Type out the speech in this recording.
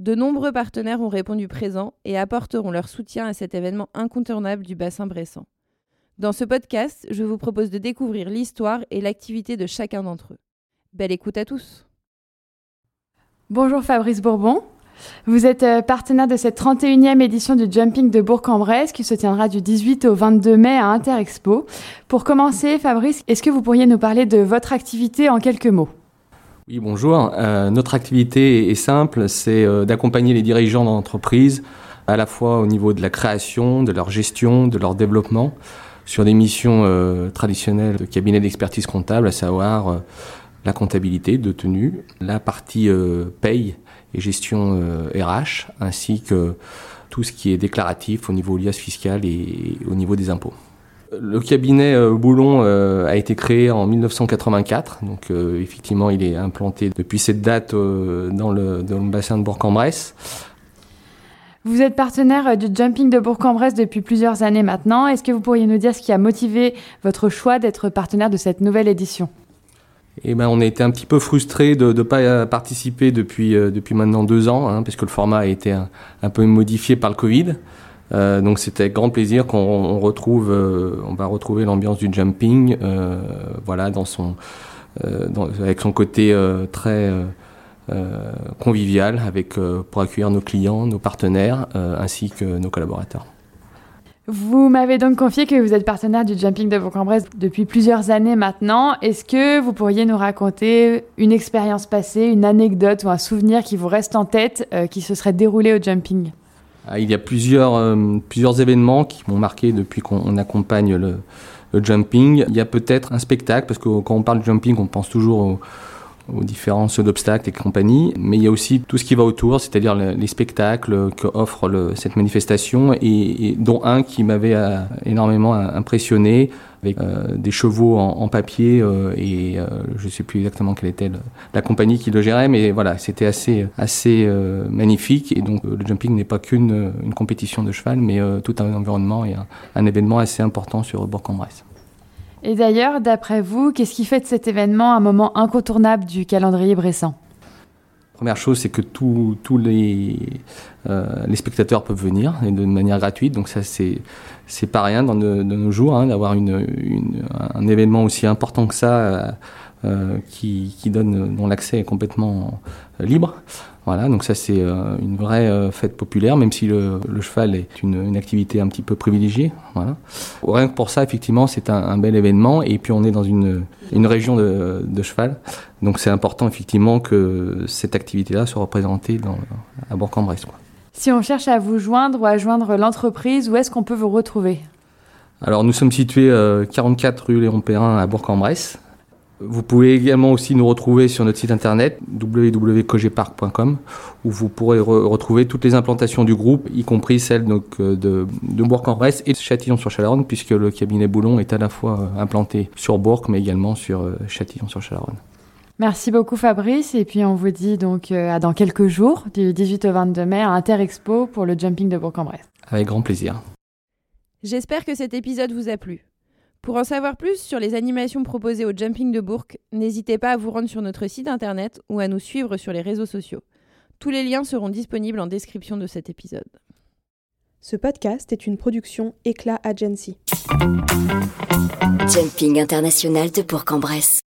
de nombreux partenaires ont répondu présents et apporteront leur soutien à cet événement incontournable du bassin bressant. Dans ce podcast, je vous propose de découvrir l'histoire et l'activité de chacun d'entre eux. Belle écoute à tous. Bonjour Fabrice Bourbon. Vous êtes euh, partenaire de cette 31e édition du Jumping de Bourg-en-Bresse qui se tiendra du 18 au 22 mai à Interexpo. Pour commencer, Fabrice, est-ce que vous pourriez nous parler de votre activité en quelques mots? Oui, bonjour. Euh, notre activité est simple, c'est euh, d'accompagner les dirigeants d'entreprise à la fois au niveau de la création, de leur gestion, de leur développement, sur des missions traditionnelles de cabinet d'expertise comptable, à savoir la comptabilité de tenue, la partie paye et gestion RH, euh, ainsi que tout ce qui est déclaratif au niveau lias fiscal et au niveau des impôts. Le cabinet euh, Boulon euh, a été créé en 1984, donc effectivement il est implanté depuis cette date dans le, dans, le, bassin de Bourg-en-Bresse. Vous êtes partenaire du Jumping de Bourg-en-Bresse depuis plusieurs années maintenant. Est-ce que vous pourriez nous dire ce qui a motivé votre choix d'être partenaire de cette nouvelle édition? Et ben, on a été un petit peu frustré de ne pas participer depuis, euh, depuis maintenant deux ans, hein, puisque le format a été un, peu modifié par le Covid. Euh, donc c'était avec grand plaisir qu'on retrouve, euh, on va retrouver l'ambiance du jumping, euh, voilà, avec son côté très convivial, pour accueillir nos clients, nos partenaires, ainsi que nos collaborateurs. Vous m'avez donc confié que vous êtes partenaire du Jumping de Bourg-en-Bresse depuis plusieurs années maintenant. Est-ce que vous pourriez nous raconter une expérience passée, une anecdote ou un souvenir qui vous reste en tête qui se serait déroulé au Jumping? Il y a plusieurs, euh, plusieurs événements qui m'ont marqué depuis qu'on accompagne le, Jumping. Il y a peut-être un spectacle, parce que quand on parle de Jumping, on pense toujours au aux différents d'obstacles et compagnie, mais il y a aussi tout ce qui va autour, c'est-à-dire les spectacles qu'offre le, cette manifestation, et, dont un qui m'avait euh, énormément impressionné, avec euh, des chevaux en, papier, euh, et je ne sais plus exactement quelle était la compagnie qui le gérait, mais voilà, c'était assez, assez magnifique, et donc le jumping n'est pas qu'une une compétition de cheval, mais tout un environnement et un, un événement assez important sur Bourg-en-Bresse. Et d'ailleurs, d'après vous, qu'est-ce qui fait de cet événement un moment incontournable du calendrier bressant Première chose, c'est que tous les, euh, les spectateurs peuvent venir et de manière gratuite. Donc ça, c'est pas rien dans de, nos jours hein, d'avoir un événement aussi important que ça euh, qui, qui donne dont l'accès est complètement libre. Voilà, donc ça c'est euh, une vraie euh, fête populaire, même si le, cheval est une, une, activité un petit peu privilégiée. Voilà. Rien que pour ça, effectivement, c'est un, bel événement. Et puis on est dans une, une région de, de cheval, donc c'est important effectivement que cette activité-là soit représentée dans, à Bourg-en-Bresse. Si on cherche à vous joindre ou à joindre l'entreprise, où est-ce qu'on peut vous retrouver? Alors nous sommes situés 44 euh, rue Léon Perrin à Bourg-en-Bresse. Vous pouvez également aussi nous retrouver sur notre site internet www.cogepark.com où vous pourrez retrouver toutes les implantations du groupe, y compris celles donc, euh, de, de Bourg-en-Bresse et de Châtillon-sur-Chalaronne, puisque le cabinet Boulon est à la fois euh, implanté sur Bourg, mais également sur euh, Châtillon-sur-Chalaronne. Merci beaucoup Fabrice, et puis on vous dit donc à dans quelques jours, du 18 au 22 mai, à Interexpo pour le jumping de Bourg-en-Bresse. Avec grand plaisir. J'espère que cet épisode vous a plu. Pour en savoir plus sur les animations proposées au Jumping de Bourg, n'hésitez pas à vous rendre sur notre site internet ou à nous suivre sur les réseaux sociaux. Tous les liens seront disponibles en description de cet épisode. Ce podcast est une production Éclat Agency. Jumping international de Bourg-en-Bresse.